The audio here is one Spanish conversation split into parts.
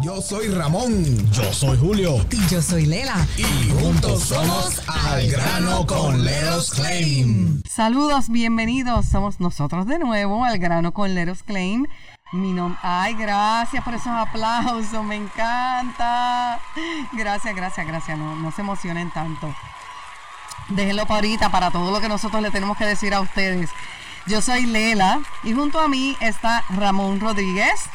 Yo soy Ramón. Yo soy Julio. Y yo soy Lela. Y juntos somos Al Grano con Leros Claim. Saludos, bienvenidos. Somos nosotros de nuevo, Al Grano con Leros Claim. Mi nombre. Ay, gracias por esos aplausos, me encanta. Gracias, gracias, gracias. No, no se emocionen tanto. Déjenlo para ahorita, para todo lo que nosotros le tenemos que decir a ustedes. Yo soy Lela y junto a mí está Ramón Rodríguez.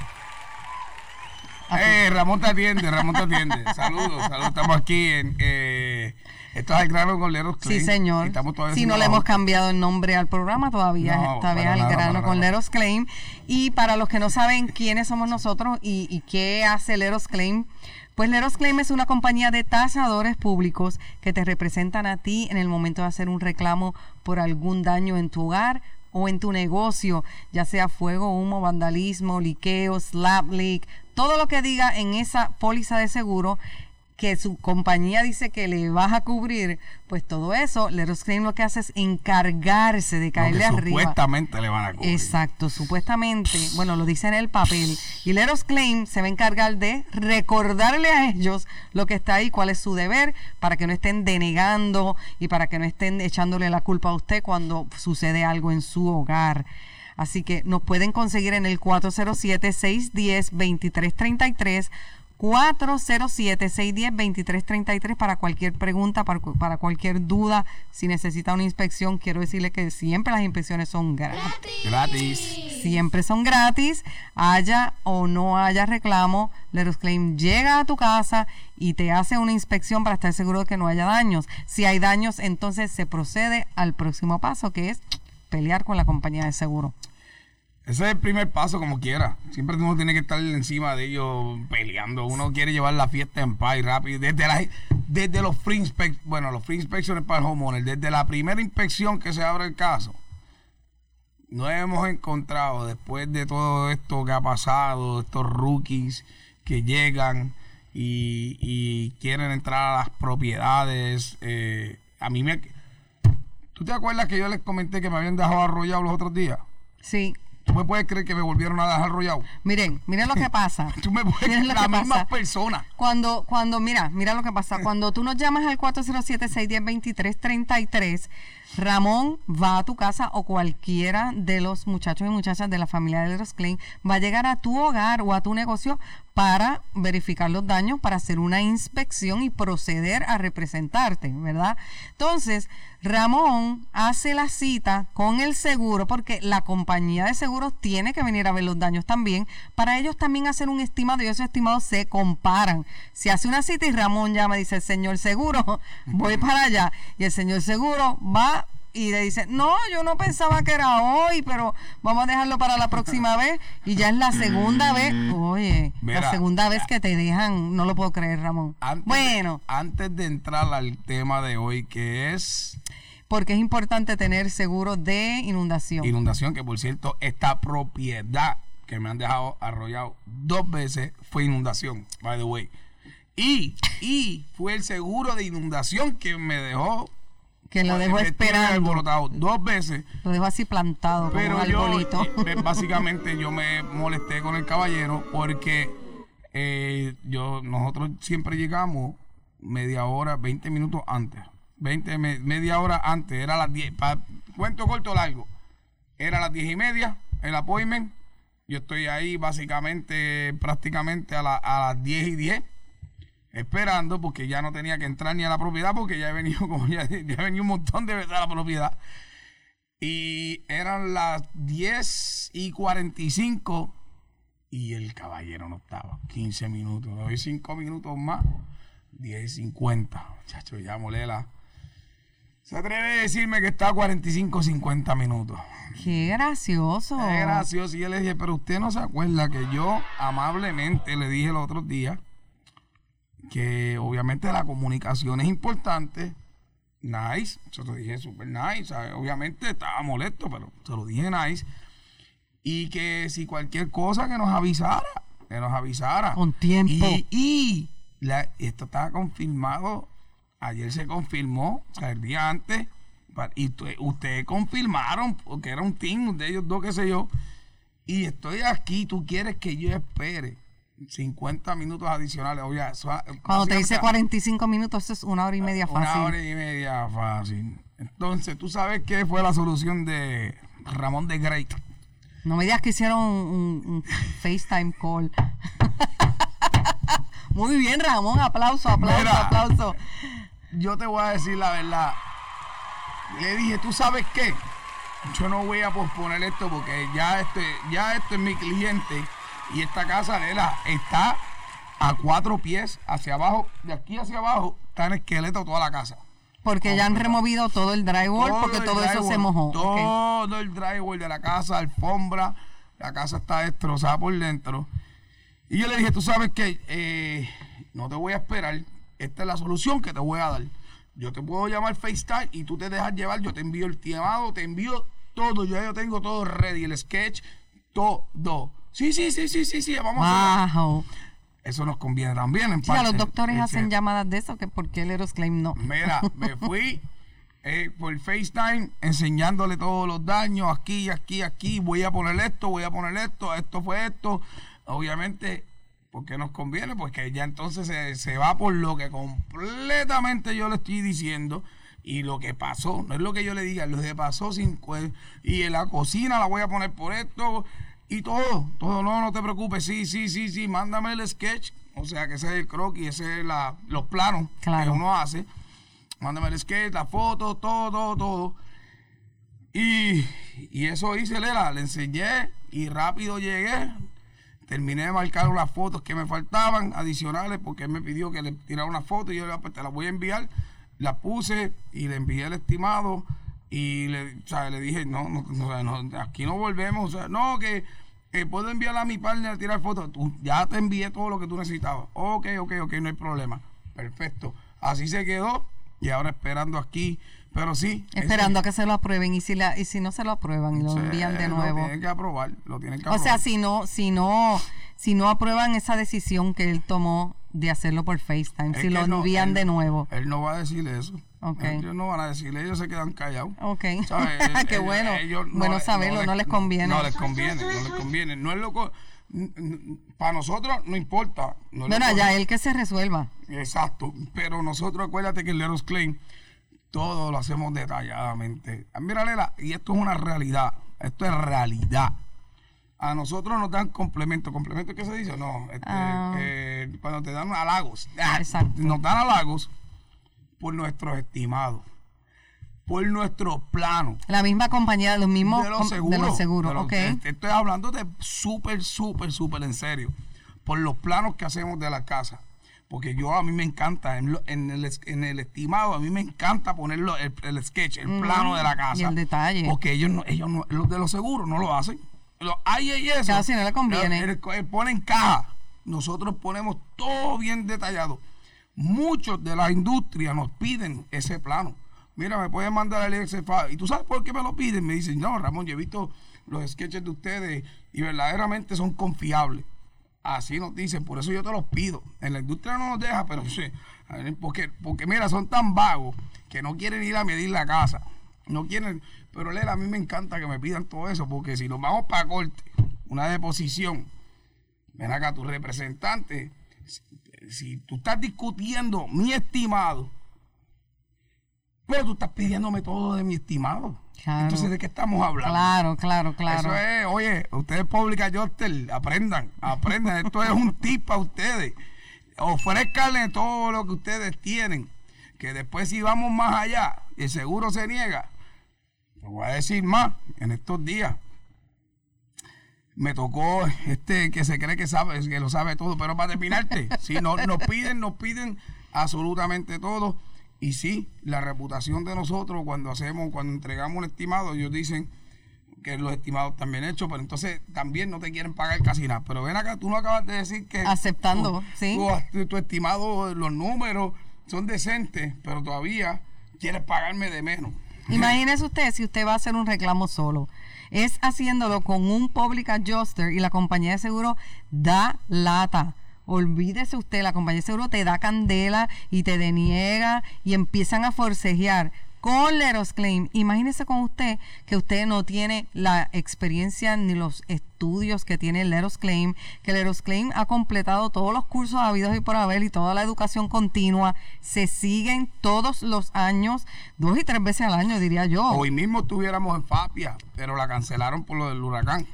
Eh, Ramón te atiende, Ramón te atiende. Saludos, saludos. Estamos aquí en. Eh, esto es el grano con Leros Sí, señor. Estamos Si no le hemos cambiado el nombre al programa, todavía, No, todavía es el grano con. Leros Claim. Y para los que no saben quiénes somos nosotros y, y qué hace Leros Claim, pues Leros Claim es una compañía de tasadores públicos que te representan a ti en el momento de hacer un reclamo por algún daño en tu hogar o en tu negocio, ya sea fuego, humo, vandalismo, liqueo, slap leak, todo lo que diga en esa póliza de seguro que su compañía dice que le vas a cubrir, pues todo eso, Leros Claim lo que hace es encargarse de Lo caerle que arriba. supuestamente le van a cubrir. Exacto, supuestamente, bueno, lo dice en el papel. Y Leros Claim se va a encargar de recordarle a ellos lo que está ahí, cuál es su deber, para que no estén denegando y para que no estén echándole la culpa a usted cuando sucede algo en su hogar. Así que nos pueden conseguir en el 407-610-2333. 407-610-2333 para cualquier pregunta, para, para cualquier duda. Si necesita una inspección, quiero decirle que siempre las inspecciones son gratis Gratis. siempre son gratis, haya o no haya reclamo, Leros Claim llega a tu casa y te hace una inspección para estar seguro de que no haya daños. Si hay daños, entonces se procede al próximo paso, que es pelear con la compañía de seguro. Ese es el primer paso, como quiera. Siempre uno tiene que estar encima de ellos peleando. Uno quiere llevar la fiesta en paz y rápido. Desde, desde los free inspections, bueno, los free inspections para el homeowner, desde la primera inspección que se abre el caso, no hemos encontrado, después de todo esto que ha pasado, estos rookies que llegan y, y quieren entrar a las propiedades. eh, a mí me. ¿Tú te acuerdas que yo les comenté que me habían dejado arrollado los otros días? Sí, ¿Tú me puedes creer que me volvieron a dejar arrollado? miren, miren lo que pasa. Tú me puedes Miren creer lo la que misma pasa. persona. Cuando, cuando, mira, mira lo que pasa. Cuando tú nos llamas al 407-610-2333, Ramón va a tu casa o cualquiera de los muchachos y muchachas de la familia de Leros Klein va a llegar a tu hogar o a tu negocio para verificar los daños, para hacer una inspección y proceder a representarte, ¿verdad? Entonces, Ramón hace la cita con el seguro porque la compañía de seguros tiene que venir a ver los daños también para ellos también hacer un estimado y esos estimados se comparan. Si hace una cita y Ramón llama y dice, señor seguro, voy para allá y el señor seguro va y le dice, no, yo no pensaba que era hoy, pero vamos a dejarlo para la próxima vez y ya es la segunda vez, oye, la segunda vez que te dejan, no lo puedo creer Ramón. Antes Bueno. De, antes de entrar al tema de hoy, que es porque es importante tener seguro de inundación. inundación, que por cierto, esta propiedad que me han dejado arrollado dos veces fue inundación, by the way. Y, y fue el seguro de inundación que me dejó. Que lo dejó esperando. alborotado dos veces. Lo dejó así plantado como Pero un yo, arbolito. eh, básicamente, yo me molesté con el caballero porque eh, yo, nosotros siempre llegamos media hora, 20 minutos antes. 20, me- media hora antes, era las 10. pa- cuento corto largo. Era las 10 y media, el appointment. Yo estoy ahí básicamente, prácticamente a, la- a las 10 y 10 esperando porque ya no tenía que entrar ni a la propiedad porque ya he venido como ya, ya he venido un montón de veces a la propiedad. Y eran las 10 y 45 y el caballero no estaba. 15 minutos doy 5 minutos más 10 y 50 chacho ya molela se atreve a decirme que está a 45 50 minutos Qué gracioso. es gracioso. Y yo le dije, pero usted no se acuerda que yo amablemente le dije el otro día que obviamente la comunicación es importante. Nice. Yo te dije súper nice. ¿sabes? Obviamente estaba molesto, pero se lo dije nice. Y que si cualquier cosa que nos avisara, que nos avisara. Con tiempo. Y, y la- esto estaba confirmado. Ayer se confirmó, o sea, el día antes. Y ustedes confirmaron, porque era un team de ellos dos, qué sé yo. Y estoy aquí, tú quieres que yo espere 50 minutos adicionales. Oye, eso, Cuando te dice 45 minutos, eso es una hora y media fácil. Una hora y media fácil. Entonces, ¿tú sabes qué fue la solución de Ramón de Great? No me digas que hicieron un, un FaceTime call. Muy bien, Ramón. Aplauso, aplauso, Mira. aplauso. Yo te voy a decir la verdad. Le dije, ¿tú sabes qué? Yo no voy a posponer esto porque ya este, ya este es mi cliente y esta casa, Lela, está a cuatro pies hacia abajo. De aquí hacia abajo está en esqueleto toda la casa. Porque ya han removido todo el drywall porque el todo eso se mojó. Todo el drywall de la casa, alfombra, la casa está destrozada por dentro. Y yo le dije, tú sabes que eh, no te voy a esperar, esta es la solución que te voy a dar. Yo te puedo llamar FaceTime y tú te dejas llevar, yo te envío el tiemado, te envío todo, yo ya tengo todo ready, el sketch, todo. Sí, sí, sí, sí, sí, sí, vamos a hacer. Wow. Eso nos conviene también en Sí, a parte. los doctores Es hacen llamadas de eso, que por qué el Claim no. Mira, me fui eh, por FaceTime enseñándole todos los daños, aquí, aquí, aquí, voy a poner esto, voy a poner esto, esto fue esto. Obviamente, porque nos conviene, porque ya entonces se, se va por lo que completamente yo le estoy diciendo y lo que pasó, no es lo que yo le diga, lo que pasó sin y en la cocina la voy a poner por esto y todo, todo, no, no te preocupes, sí, sí, sí, sí, mándame el sketch, o sea que ese es el croquis, ese es la, los planos que uno hace, mándame el sketch, la foto, todo, todo, todo. Y, y eso hice, Lela, le enseñé y rápido llegué. Terminé de marcar unas fotos que me faltaban adicionales porque él me pidió que le tirara una foto y yo le dije, pues te la voy a enviar. La puse y le envié el estimado y le, o sea, le dije, no, no, no, aquí no volvemos. O sea, no, que eh, puedo enviarle a mi partner a tirar fotos. Tú, ya te envié todo lo que tú necesitabas. Ok, ok, ok, no hay problema. Perfecto. Así se quedó y ahora esperando aquí. Pero sí. ese- Esperando a que se lo aprueben y si la y si no se lo aprueban y lo envían de Lo nuevo. tienen que aprobar, lo tienen que O sea, si no si no si no aprueban esa decisión que él tomó de hacerlo por FaceTime, Es si lo no- envían él- de nuevo. Él no va a decir eso. Ok. Ellos no van a decirle, ellos se quedan callados. Ok. ¿Sabes? Qué Ellos- bueno. ellos no bueno saberlo, no, les conviene. No les conviene, no les conviene. No es loco. Para nosotros no importa. No bueno, ya él que se resuelva. Exacto. Pero nosotros, acuérdate que el Leros Claim, todo lo hacemos detalladamente. Ah, Mira, Lela, y esto es una realidad. Esto es realidad. A nosotros nos dan complemento. ¿Complemento qué se dice? No. este, Ah. eh, cuando te dan halagos. Exacto. Nos dan halagos por nuestros estimados. Por nuestro plano. La misma compañía de los mismos De los seguros. de los seguros, de los- ok. te- te estoy hablando de súper, súper, súper en serio. Por los planos que hacemos de la casa. Porque yo a mí me encanta, en, lo- en el, es- en el estimado, a mí me encanta ponerlo, el, el sketch, el plano de la casa. Y el detalle. Porque ellos no, ellos no, los de los seguros no lo hacen. Los IAS. Claro, si no le conviene. Él, él pone en caja. Nosotros ponemos todo bien detallado. Muchos de la industria nos piden ese plano. Mira, me pueden mandar el file. ¿Y tú sabes por qué me lo piden? Me dicen, no, Ramón, yo he visto los sketches de ustedes y verdaderamente son confiables. Así nos dicen, por eso yo te los pido. En la industria no nos deja, pero sí. Porque, porque mira, son tan vagos que no quieren ir a medir la casa. No quieren. Pero Lela, a mí me encanta que me pidan todo eso, porque si nos vamos para corte, una deposición, ven acá, tu representante, si, tú estás discutiendo mi estimado, pero tú estás pidiéndome todo de mi estimado. Claro. Entonces, ¿de qué estamos hablando? Claro, claro, claro. Eso es, oye, ustedes Pública Yostel, aprendan, aprendan. Esto es un tip para ustedes. Ofrezcanle todo lo que ustedes tienen. Que después si vamos más allá y el seguro se niega, te voy a decir más en estos días. Me tocó este que se cree que sabe, que lo sabe todo, pero para terminarte, si no, nos piden, nos piden absolutamente todo. Y sí, la reputación de nosotros cuando hacemos, cuando entregamos un estimado, ellos dicen que los estimados también hechos, pero entonces también no te quieren pagar casi nada. Pero ven acá, tú no acabas de decir que Aceptando, tu- sí. tu, tu estimado, los números son decentes, pero todavía quieres pagarme de menos. Imagínese usted si usted va a hacer un reclamo solo. Es haciéndolo con un public adjuster y la compañía de seguro da lata. Olvídese usted, la compañía de seguro te da candela y te deniega y empiezan a forcejear. Con Leros Claim. Imagínese con usted que usted no tiene la experiencia ni los estudios que tiene Leros Claim, que Leros Claim ha completado todos los cursos habidos y por haber y toda la educación continua. Se siguen todos los años, dos y tres veces al año, diría yo. Hoy mismo estuviéramos en Fapia, pero la cancelaron por lo del huracán.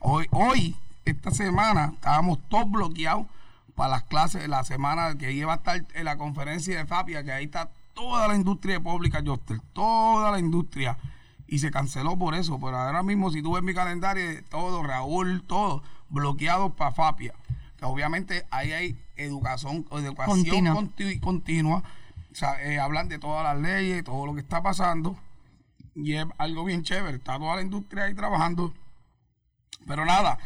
Hoy, hoy esta semana estábamos todos bloqueados para las clases, la semana que iba a estar en la conferencia de Fapia, que ahí está toda la industria pública, Joster, toda la industria. Y se canceló por eso. Pero ahora mismo, si tú ves mi calendario, todo, Raúl, todo, bloqueado para Fapia. Que obviamente ahí hay educación, educación continua. O sea, eh, hablan de todas las leyes, todo lo que está pasando. Y es algo bien chévere. Está toda la industria ahí trabajando. Pero nada.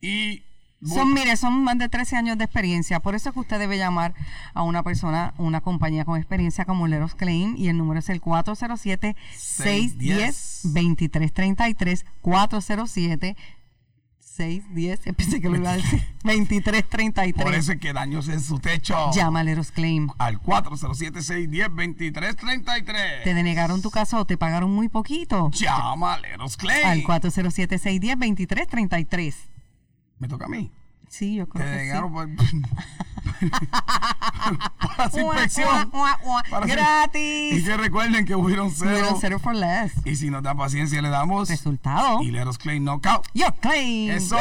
Y son, mire, son más de 13 años de experiencia. Por eso es que usted debe llamar a una persona, una compañía con experiencia como Leros Claim y el número es el 407-610-2333. 407 610, pensé que lo iba a decir, 2333. Por eso es que daños en su techo. Llama a Leros Claim. Al 407-610-2333. ¿Te denegaron tu casa o te pagaron muy poquito? Llama a Leros Claim. Al 407-610-2333. Me toca a mí. Sí, yo creo que sí. Por, para su inspección. Gratis. Y que recuerden que hubieron cero. Hubieron cero for less. Y si nos da paciencia, le damos. Resultado. Y let us claim knockout. Yo claim. Eso.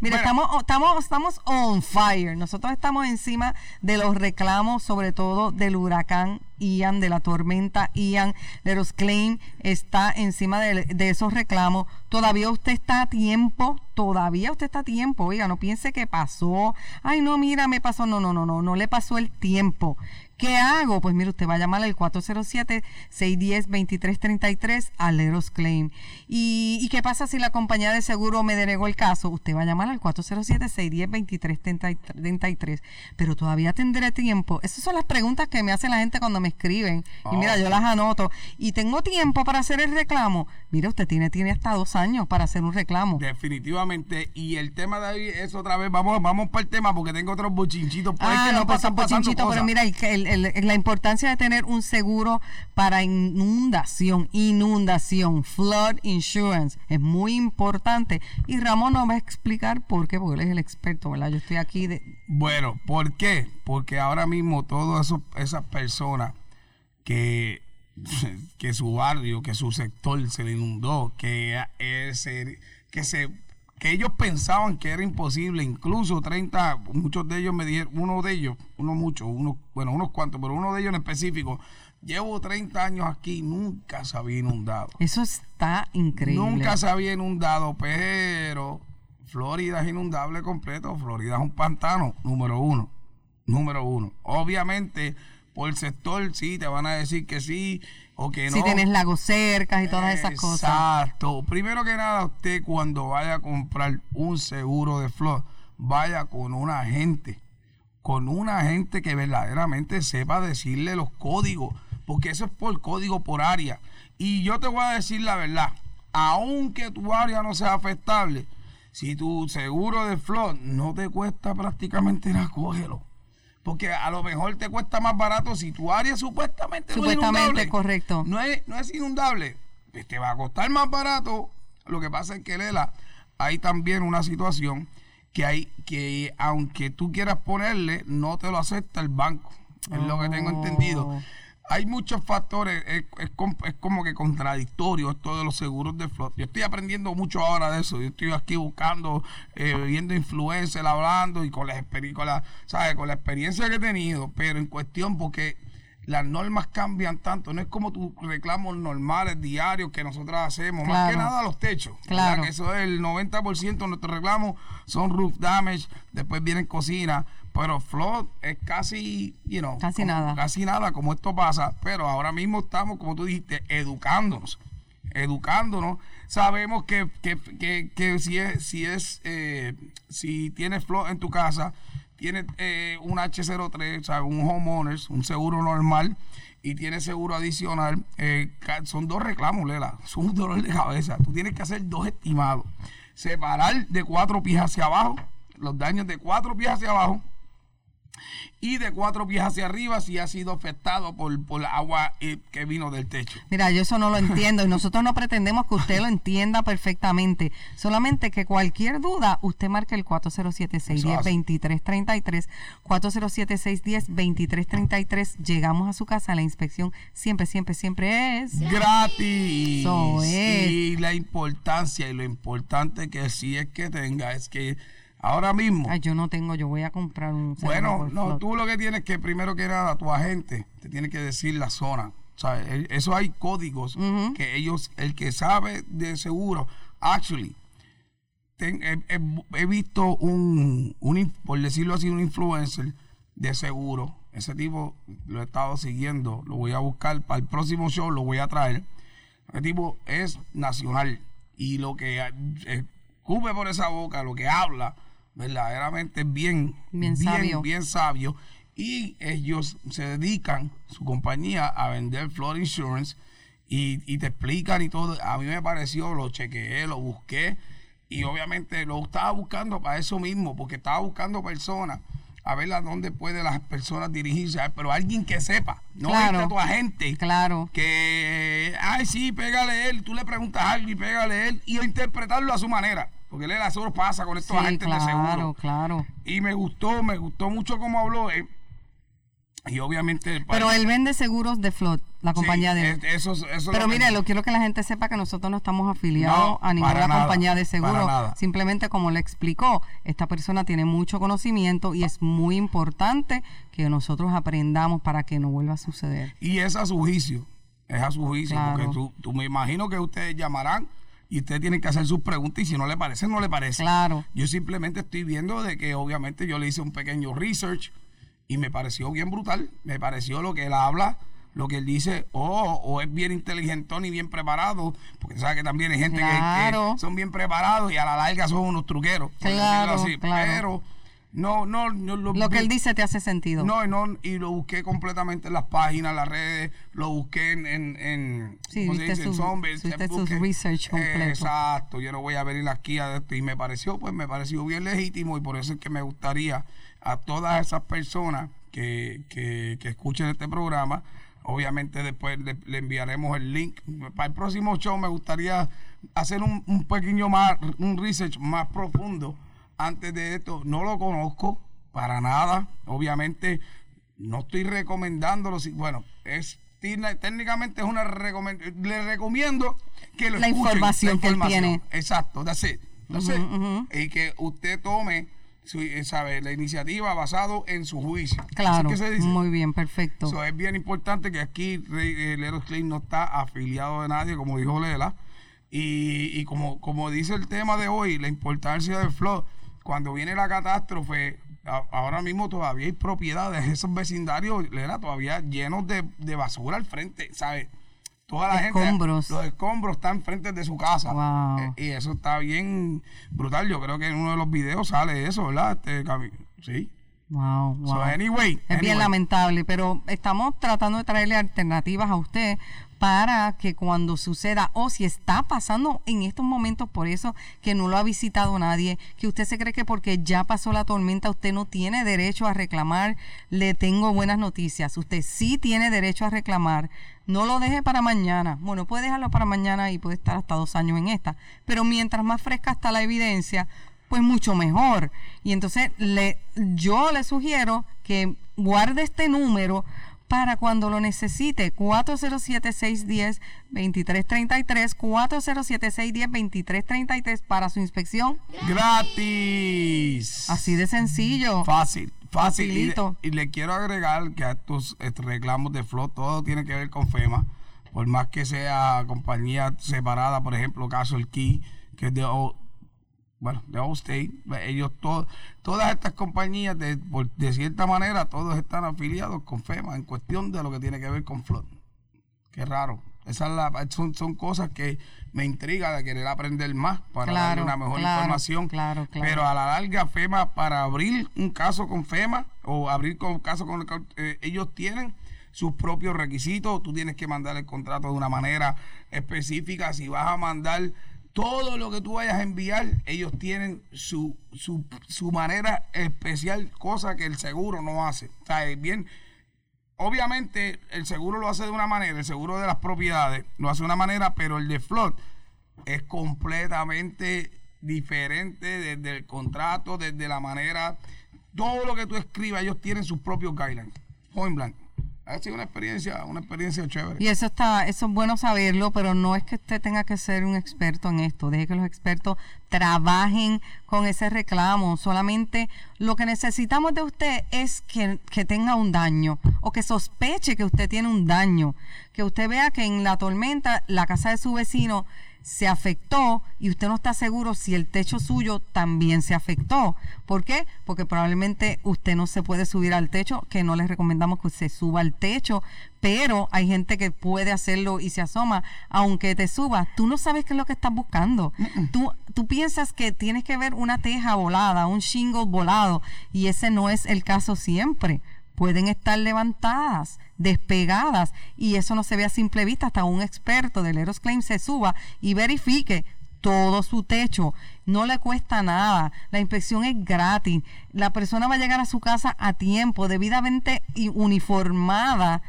Mira, estamos, estamos, estamos on fire. Nosotros estamos encima de los reclamos, sobre todo del huracán Ian, de la tormenta Ian. Leros Claim está encima de, de, esos reclamos. Todavía usted está a tiempo, todavía usted está a tiempo. Oiga, no piense que pasó. Ay, no, mira, me pasó. No, no, no, no, no le pasó el tiempo. ¿Qué hago? Pues mire, usted va a llamar al 407-610-2333 a Leros Claim. ¿Y, ¿Y qué pasa si la compañía de seguro me denegó el caso? Usted va a llamar al 407-610-2333. Pero todavía tendré tiempo. Esas son las preguntas que me hace la gente cuando me escriben. Y mira, yo las anoto. ¿Y tengo tiempo para hacer el reclamo? Mira, usted tiene, tiene hasta dos años para hacer un reclamo. Definitivamente. Y el tema de hoy es otra vez, vamos, vamos para el tema porque tengo otros bochinchitos. ah, no, pues bochinchitos, pero mira, el, la importancia de tener un seguro para inundación, inundación, flood insurance, es muy importante. Y Ramón nos va a explicar por qué, porque él es el experto, ¿verdad? Yo estoy aquí de... Bueno, ¿por qué? Porque ahora mismo todas esas personas que que su barrio, que su sector se le inundó, que, ese, que se que ellos pensaban que era imposible, incluso 30, muchos de ellos me dijeron, uno de ellos, uno mucho, uno, bueno, unos cuantos, pero uno de ellos en específico, llevo 30 años aquí, nunca se había inundado. Eso está increíble. Nunca se había inundado, pero Florida es inundable completo, Florida es un pantano, número uno, número uno. Obviamente, por el sector sí, te van a decir que sí, si tienes lagos cercas y todas esas cosas. Exacto. Primero que nada, usted cuando vaya a comprar un seguro de flor, vaya con un agente, con un agente que verdaderamente sepa decirle los códigos, porque eso es por código por área. Y yo te voy a decir la verdad, aunque tu área no sea afectable, si tu seguro de flor no te cuesta prácticamente nada, cógelo porque a lo mejor te cuesta más barato si tu área supuestamente, supuestamente no es correcto. No es, no es inundable. Pues te va a costar más barato. Lo que pasa es que, Lela, hay también una situación que hay que aunque tú quieras ponerle, no te lo acepta el banco. Es lo que tengo entendido. Hay muchos factores, es, como que contradictorio esto de los seguros de flot. Yo estoy aprendiendo mucho ahora de eso. Yo estoy aquí buscando, eh, viendo influencers hablando y con la, con, con la experiencia que he tenido, pero en cuestión porque las normas cambian tanto. No es como tus reclamos normales, diarios que nosotros hacemos. Más que nada los techos. Claro. Que eso es el 90% de nuestros reclamos son roof damage, después vienen cocina pero flood es casi, you know, casi nada. Casi nada como esto pasa, pero ahora mismo estamos, como tú dijiste, educándonos. Educándonos. Sabemos que, si es, si es, eh, si tienes flood en tu casa, tienes eh, un H03, o sea, un homeowners, un seguro normal, y tienes seguro adicional, eh, son dos reclamos, Lela. Son un dolor de cabeza. Tú tienes que hacer dos estimados. Separar de cuatro pies hacia abajo, los daños de cuatro pies hacia abajo y de cuatro pies hacia arriba si ha sido afectado por, por agua eh, que vino del techo. Mira, yo eso no lo entiendo y nosotros no pretendemos que usted lo entienda perfectamente. Solamente que cualquier duda, usted marque el 407-610-2333. 407-610-2333. Llegamos a su casa. La inspección siempre, siempre, siempre es gratis. Eso es. Y la importancia y lo importante que sí es que tenga es que ahora mismo. Ay, yo no tengo, yo voy a comprar un. Bueno, no, tú lo que tienes que primero que nada, tu agente te tiene que decir la zona. O sea, e, eso hay códigos que ellos, el que sabe de seguro, actually, he, visto un, un, por decirlo así, un influencer de seguro. Ese tipo lo he estado siguiendo, lo voy a buscar para el próximo show, lo voy a traer. Ese tipo es nacional y lo que eh, cubre por esa boca, lo que habla, verdaderamente bien, bien, sabio. bien sabio. Y ellos se dedican, su compañía, a vender flood insurance y, y, te explican y todo. A mí me pareció, lo chequeé, lo busqué y obviamente lo estaba buscando para eso mismo, porque estaba buscando personas a ver a dónde pueden las personas dirigirse, pero alguien que sepa, no claro, a tu agente, claro. que, ay, sí, pégale él, tú le preguntas algo y pégale él, y interpretarlo a su manera. Porque él solo pasa con estos agentes de seguro. Claro, claro. Y me gustó, me gustó mucho cómo habló. Eh, y obviamente. Pero él vende seguros de Flood, la compañía de. Eso, eso Pero mire, lo quiero que la gente sepa que nosotros no estamos afiliados a ninguna compañía de seguros. Simplemente, como le explicó, esta persona tiene mucho conocimiento y es muy importante que nosotros aprendamos para que no vuelva a suceder. Y es a su juicio. Es a su juicio. Porque tú, tú me imagino que ustedes llamarán y usted tiene que hacer sus preguntas y si no le parece, no le parece. Claro. Yo simplemente estoy viendo de que obviamente yo le hice un pequeño research y me pareció bien brutal. Me pareció lo que él habla, lo que él dice, oh, o es bien inteligentón y bien preparado, porque sabe que también hay gente que, son bien preparados y a la larga son unos truqueros. Claro, así. claro. Pero no, no, no lo, que él dice te hace sentido. No, no, y lo busqué completamente en las páginas, las redes, lo busqué en, en, en sí, ¿cómo se dice? Su, en research completo. exacto, yo no voy a ver la esquina de esto y me pareció, pues me pareció bien legítimo y por eso es que me gustaría a todas esas personas que, que, que escuchen este programa, obviamente después le, enviaremos el link. Para el próximo show me gustaría hacer un, un pequeño más, un research más profundo antes de esto, no lo conozco para nada. Obviamente, no estoy recomendándolo. Bueno, es técnicamente es una recomendación. Le recomiendo que lo la información que él tiene. Exacto, that's Y que usted tome su, eh, sabe, la iniciativa basado en su juicio. Claro, muy bien, perfecto. es bien importante que aquí eh, Leros Klein no está afiliado de nadie, como dijo Lela. Y, y como, como dice el tema de hoy, la importancia del flow cuando viene la catástrofe, ahora mismo todavía hay propiedades, esos vecindarios, era todavía llenos de, basura al frente, ¿sabes? Toda la escombros. gente, los escombros están frente de su casa. Eh, y eso está bien brutal. Yo creo que en uno de los videos sale eso, ¿verdad? Este, sí. Wow, wow. anyway, es bien lamentable, pero estamos tratando de traerle alternativas a usted para que cuando suceda o si está pasando en estos momentos por eso que no lo ha visitado nadie, que usted se cree que porque ya pasó la tormenta usted no tiene derecho a reclamar, le tengo buenas noticias, usted sí tiene derecho a reclamar, no lo deje para mañana, bueno puede dejarlo para mañana y puede estar hasta dos años en esta, pero mientras más fresca está la evidencia, pues mucho mejor. Y entonces le, yo le sugiero que guarde este número para cuando lo necesite. 407-610-2333, 407-610-2333 para su inspección. Gratis. Así de sencillo. Fácil. Fácil. Y, le quiero agregar que a estos, reclamos de flot todo tiene que ver con FEMA. Por más que sea compañía separada, por ejemplo, caso el Key, que es de bueno, de Allstate, ellos todos, todas estas compañías, de, de cierta manera, todos están afiliados con FEMA en cuestión de lo que tiene que ver con Flood. Qué raro. Esas la, son, son cosas que me intriga de querer aprender más para darle una mejor información. Claro, Pero a la larga, FEMA, para abrir un caso con FEMA o abrir un caso con eh, ellos tienen sus propios requisitos. Tú tienes que mandar el contrato de una manera específica. Si vas a mandar todo lo que tú vayas a enviar, ellos tienen su, su, su manera especial, cosa que el seguro no hace. O sea, bien, obviamente el seguro lo hace de una manera, el seguro de las propiedades lo hace de una manera, pero el de flood es completamente diferente desde el contrato, desde la manera, todo lo que tú escribas, ellos tienen sus propios guidelines. Point blank. Ha sido una experiencia, una experiencia chévere. Y eso está, eso es bueno saberlo, pero no es que usted tenga que ser un experto en esto. Deje que los expertos trabajen con ese reclamo. Solamente lo que necesitamos de usted es que, que tenga un daño o que sospeche que usted tiene un daño. Que usted vea que en la tormenta la casa de su vecino se afectó y usted no está seguro si el techo suyo también se afectó. ¿Por qué? Porque probablemente usted no se puede subir al techo, que no les recomendamos que se suba al techo, pero hay gente que puede hacerlo y se asoma, aunque te suba, tú no sabes qué es lo que estás buscando. Tú, tú piensas que tienes que ver una teja volada, un shingle volado, y ese no es el caso siempre pueden estar levantadas, despegadas, y eso no se ve a simple vista hasta un experto del Eros Claim se suba y verifique todo su techo. No le cuesta nada. La inspección es gratis. La persona va a llegar a su casa a tiempo, debidamente uniformada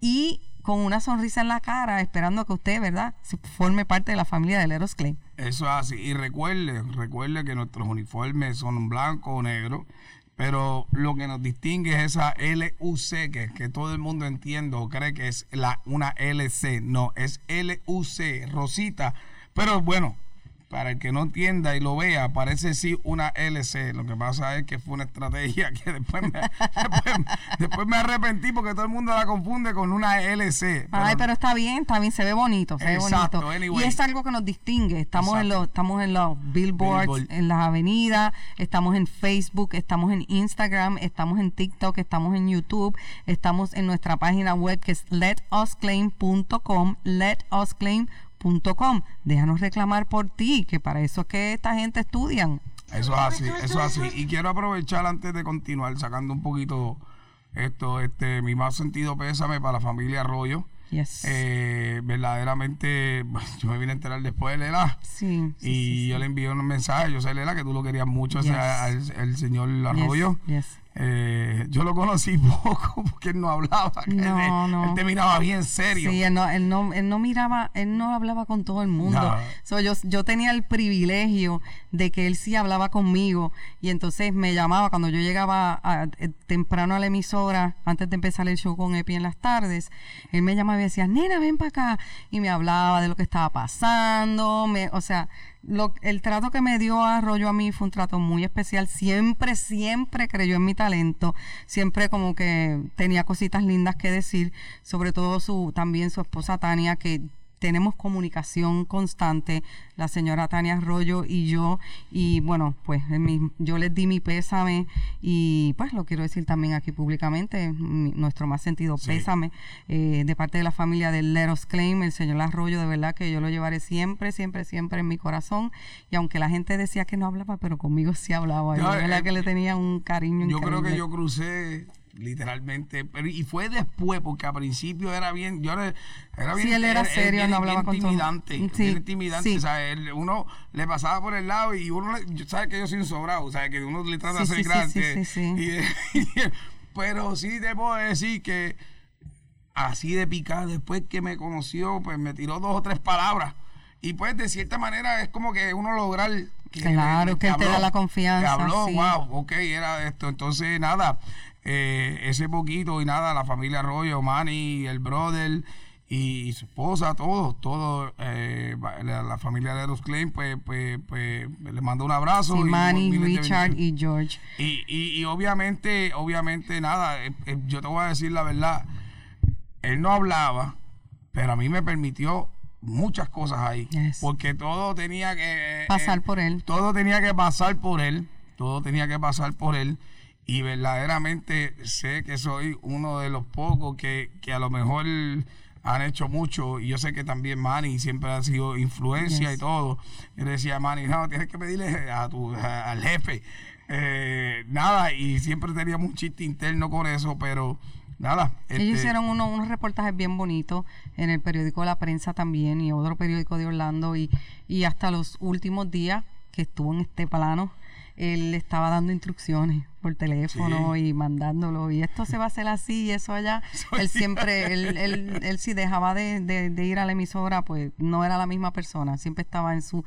y con una sonrisa en la cara, esperando que usted, ¿verdad?, se forme parte de la familia del Eros. Eso es así. Y recuerde, recuerde que nuestros uniformes son blanco o negro pero lo que nos distingue es esa LUC, que, que todo el mundo entiende o cree que es la, una LC. No, es LUC, Rosita. Pero bueno, para el que no entienda y lo vea, parece sí una LC. Lo que pasa es que fue una estrategia que después me, después, me arrepentí porque todo el mundo la confunde con una LC. Ay, pero está bien, está bien, se ve bonito, se ve bonito. Y es algo que nos distingue. Estamos en los, estamos en los billboards, en las avenidas, estamos en Facebook, estamos en Instagram, estamos en TikTok, estamos en YouTube, estamos en nuestra página web que es letusclaim.com, letusclaim.com Com. Déjanos reclamar por ti, que para eso es que esta gente estudian. Eso es así, eso es así. Y quiero aprovechar antes de continuar sacando un poquito esto, este, mi más sentido pésame para la familia Arroyo. Yes. Eh, verdaderamente, yo me vine a enterar después de Lela. Sí, y yo le envié un mensaje, yo sé Lela que tú lo querías mucho, al, señor Arroyo. Eh, yo lo conocí poco porque él no hablaba. No, él, no. él, te miraba bien serio. Sí, él no, él no, él no miraba, él no hablaba con todo el mundo. yo, yo tenía el privilegio de que él sí hablaba conmigo y entonces me llamaba cuando yo llegaba eh, temprano a la emisora, antes de empezar el show con Epi en las tardes, él me llamaba y decía, nena, ven para acá. Y me hablaba de lo que estaba pasando, me, o sea, lo, el trato que me dio Arroyo a mí fue un trato muy especial. Siempre, siempre creyó en mi talento. Siempre como que tenía cositas lindas que decir. Sobre todo su, también su esposa Tania, que tenemos comunicación constante, la señora Tania Arroyo y yo, y bueno, pues yo les di mi pésame y pues lo quiero decir también aquí públicamente, nuestro más sentido pésame eh, de parte de la familia de Leros Claim, el señor Arroyo, de verdad que yo lo llevaré siempre, siempre, siempre en mi corazón, y aunque la gente decía que no hablaba, pero conmigo sí hablaba, yo, de verdad eh, que le tenía un cariño. Yo creo que yo crucé literalmente pero, y fue después porque al principio era bien yo era, era bien sí, él era serio no hablaba intimidante sí, intimidante o sea, uno le pasaba por el lado y uno sabe que yo soy un sobrado o sea que uno le trata de hacer grande pero sí debo decir que así de picar después que me conoció pues me tiró dos o tres palabras y pues de cierta manera es como que uno lograr que claro, que, te da la confianza. Que habló, wow, ok, era esto. Entonces, nada, eh, ese poquito y nada, la familia Arroyo, Manny, el brother y, su esposa, todos, todos, eh, la, familia de los Klein, pues, pues, pues le mando un abrazo. Sí, Manny, Richard y George. Y, y, obviamente, obviamente, nada, eh, yo te voy a decir la verdad, él no hablaba, pero a mí me permitió muchas cosas ahí, porque todo tenía que... Pasar por él. Todo tenía que pasar por él, todo tenía que pasar por él y verdaderamente sé que soy uno de los pocos que, a lo mejor han hecho mucho y yo sé que también Manny siempre ha sido influencia y todo. Yo le decía a Manny, no, tienes que pedirle a tu, al jefe. Eh, nada, y siempre teníamos un chiste interno con eso, pero nada. Ellos este, hicieron uno- unos reportajes bien bonitos en el periódico La Prensa también y otro periódico de Orlando y, y hasta los últimos días que estuvo en este plano, él le estaba dando instrucciones por teléfono Sí. y mandándolo y esto se va a hacer así y eso allá. él siempre, él, él, él si dejaba de, de- de ir a la emisora, pues no era la misma persona, siempre estaba en su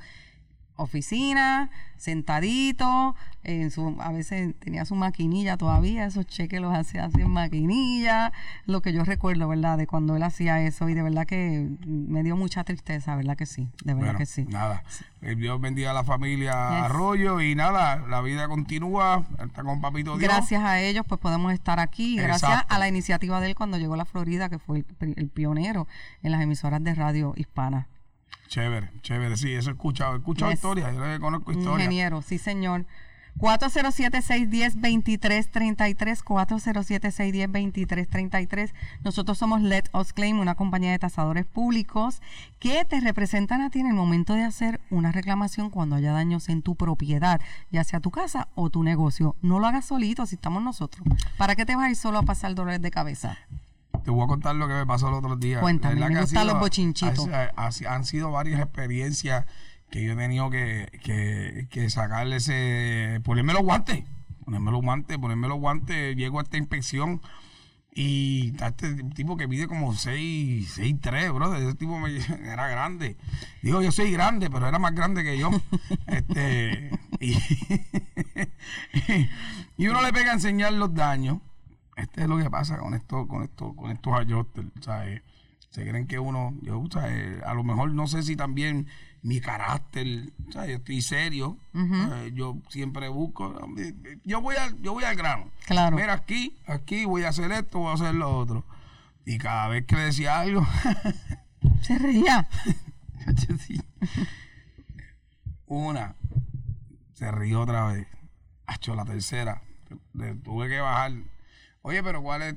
oficina, sentadito, en su, a veces tenía su maquinilla todavía, esos cheques los hacía así en maquinilla, lo que yo recuerdo, ¿verdad? De cuando él hacía eso y de verdad que me dio mucha tristeza, ¿verdad que sí? De verdad Bueno, que sí. nada. Eh, Dios bendiga a la familia Yes. Arroyo y nada, la vida continúa. Está con Papito Dios. Gracias a ellos pues podemos estar aquí, gracias Exacto. a la iniciativa de él cuando llegó a la Florida, que fue el pionero en las emisoras de radio hispana. Chévere, chévere. Sí, eso he escuchado. He escuchado Yes. historias. Yo le conozco historias. Ingeniero, sí señor. 407-610-2333, 407-610-2333. Nosotros somos Let Us Claim, una compañía de tasadores públicos que te representan a ti en el momento de hacer una reclamación cuando haya daños en tu propiedad, ya sea tu casa o tu negocio. No lo hagas solito, si estamos nosotros. ¿Para qué te vas a ir solo a pasar dolores de cabeza? Te voy a contar lo que me pasó el otro día. Cuéntame, me gustan sido- los bochinchitos. ha- ha- han sido varias experiencias que yo he tenido que, que, que sacarle ese. ponerme los guantes. Ponerme los guantes, ponerme los guantes. Llego a esta inspección y este tipo que mide como 6, 6 3, bro. Ese tipo me- era grande. Digo, yo soy grande, pero era más grande que yo. este. Y, y uno le pega a enseñar los daños. Este es lo que pasa con esto, con esto, con estos ajustes, ¿sabes? Se creen que uno, yo, ¿sabes? A lo mejor no sé si también mi carácter, ¿sabes? Yo estoy serio. Yo siempre busco, yo voy al, yo voy al grano. Claro. Mira aquí, aquí voy a hacer esto, voy a hacer lo otro. Y cada vez que le decía algo, Se reía. una, se rió otra vez. Hacho, la tercera, le tuve que bajar. Oye, pero ¿cuál es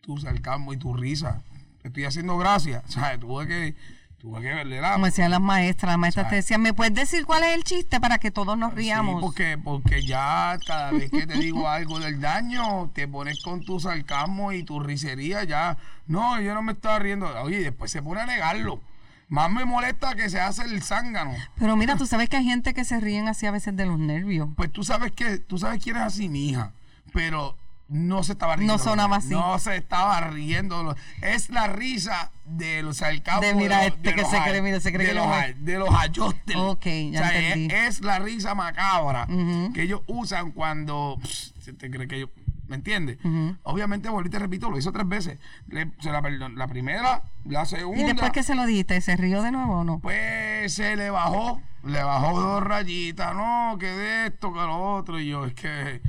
tu sarcasmo y tu risa? Te estoy haciendo gracia. ¿Sabes? Tuve que, tuve que verle la. Como decían las maestras, las maestras te decían, ¿me puedes decir cuál es el chiste para que todos nos riamos? Sí, porque, porque ya cada vez que te digo algo del daño, te pones con tu sarcasmo y tu risería, ya. No, yo no me estaba riendo. Oye, después se pone a negarlo. Más me molesta que se hace el zángano. Pero mira, tú sabes que hay gente que se ríen así a veces de los nervios. Pues tú sabes que, tú sabes quién es así, mi hija. Pero no se estaba riendo. No sonaba así. No se estaba riendo. Es la risa de los sarcasmos. De mira los- este que los se cree, mira, se cree de que los, de los ayostes. Ok, ya O sea, es- entendí. Es, la risa macabra que ellos usan cuando se te cree que ellos. ¿Me entiendes? Obviamente, volví y te repito, lo hizo tres veces. Le- se la, perdon- la primera, la segunda. ¿Y después que se lo dijiste, se rió de nuevo o no? Pues se le bajó, le bajó dos rayitas, no, que de esto, que lo otro, y yo, es que.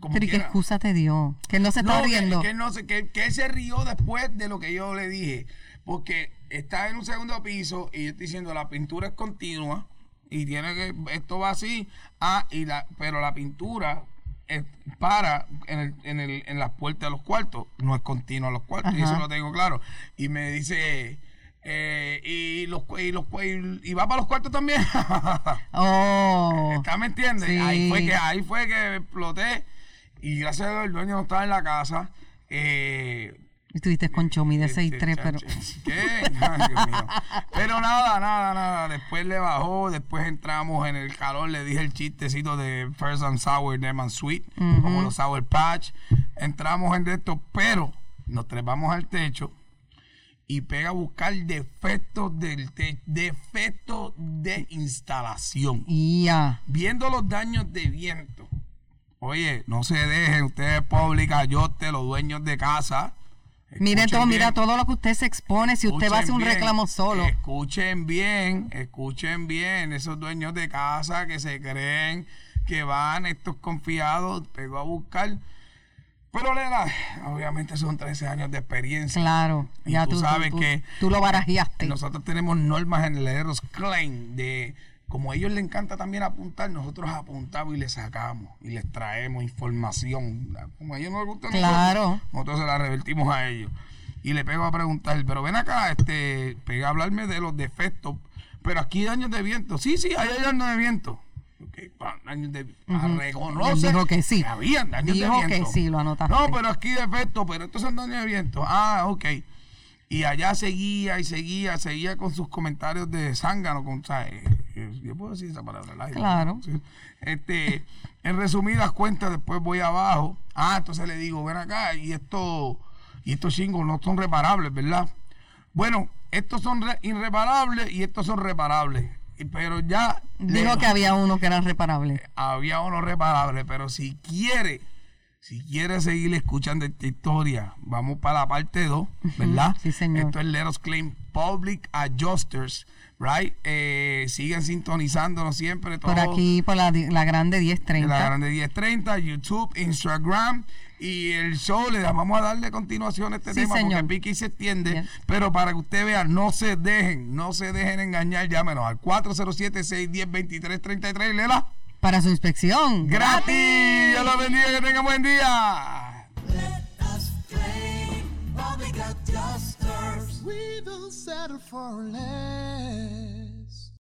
Como Pero ¿y qué quiera- excusa te dio? Que él no se no, está que- riendo. Que, no sé, que, que él se rió después de lo que yo le dije. Porque está en un segundo piso y yo estoy diciendo la pintura es continua y tiene que, esto va así, ah, y la, pero la pintura es para en, el, en, el, en las puertas de los cuartos, no es continua los cuartos, y eso lo tengo claro. Y me dice, eh, y los cu- y los cu- y va para los cuartos también. Oh. ¿Está me entiendes? Sí. Ahí fue que ahí fue que exploté y gracias a Dios el dueño no estaba en la casa. Eh, Estuviste con Chomi de este, 6'3, pero... chacho, ¿Qué? Ay, Dios mío. Pero nada, nada, nada. Después le bajó, después entramos en el calor, le dije el chistecito de First and Sour, Them and Sweet, como los Sour Patch. Entramos en esto, pero nos trepamos al techo y pega a buscar defectos del techo, defectos de instalación Ya. viendo los daños de viento. Oye, no se dejen ustedes públicas, yo te los dueños de casa. Mire todo, mira todo lo que usted se expone si usted va a hacer un bien, reclamo solo. Escuchen bien, escuchen bien, esos dueños de casa que se creen que van estos confiados, pegó a buscar. Pero Lela, obviamente son 13 años de experiencia. Claro. Y ya tú tú, sabes tú- que- Tú lo barajeaste. Nosotros tenemos normas en el Eros Claim de como a ellos les encanta también apuntar, nosotros apuntamos y les sacamos y les traemos información. Como a ellos no les gusta nosotros, Claro. nosotros se la revertimos a ellos. Y le pego a preguntar, pero ven acá, este, pega a hablarme de los defectos. Pero aquí hay daños de viento. Sí, sí, hay daños de viento. Ok, pa- daños de reconoce dijo que sí. habían daños Dijo de que viento. sí, lo anotaste. No, pero aquí defecto, pero estos son daños de viento. Ah, ok. Y allá seguía y seguía, seguía con sus comentarios de zángano, con, ¿sabes? Eh, Yo puedo decir esa palabra al aire, Claro. Este, en resumidas cuentas, después voy abajo. Ah, entonces le digo, ven acá, y esto, y estos chingos no son reparables, ¿verdad? Bueno, estos son re- irreparables y estos son reparables. Pero ya Dijo le- que había uno que era reparable. había uno reparable, pero si quiere, si quiere seguir escuchando esta historia, vamos para la parte 2, ¿verdad? Sí, señor. Esto es Let Us Claim Public Adjusters, right? Eh, sigan sintonizándonos siempre. Por todo aquí, por la, la grande en 1030. la grande 1030, YouTube, Instagram y el show. Le vamos a darle continuación a este Sí, tema señor. porque pique y se extiende. Bien. Pero para que usted vea, no se dejen, no se dejen engañar. Llámenos al 407-610-2333. Lela. Para su inspección. ¡Gratis! Dios los bendiga, que tengan buen día. We will settle for less.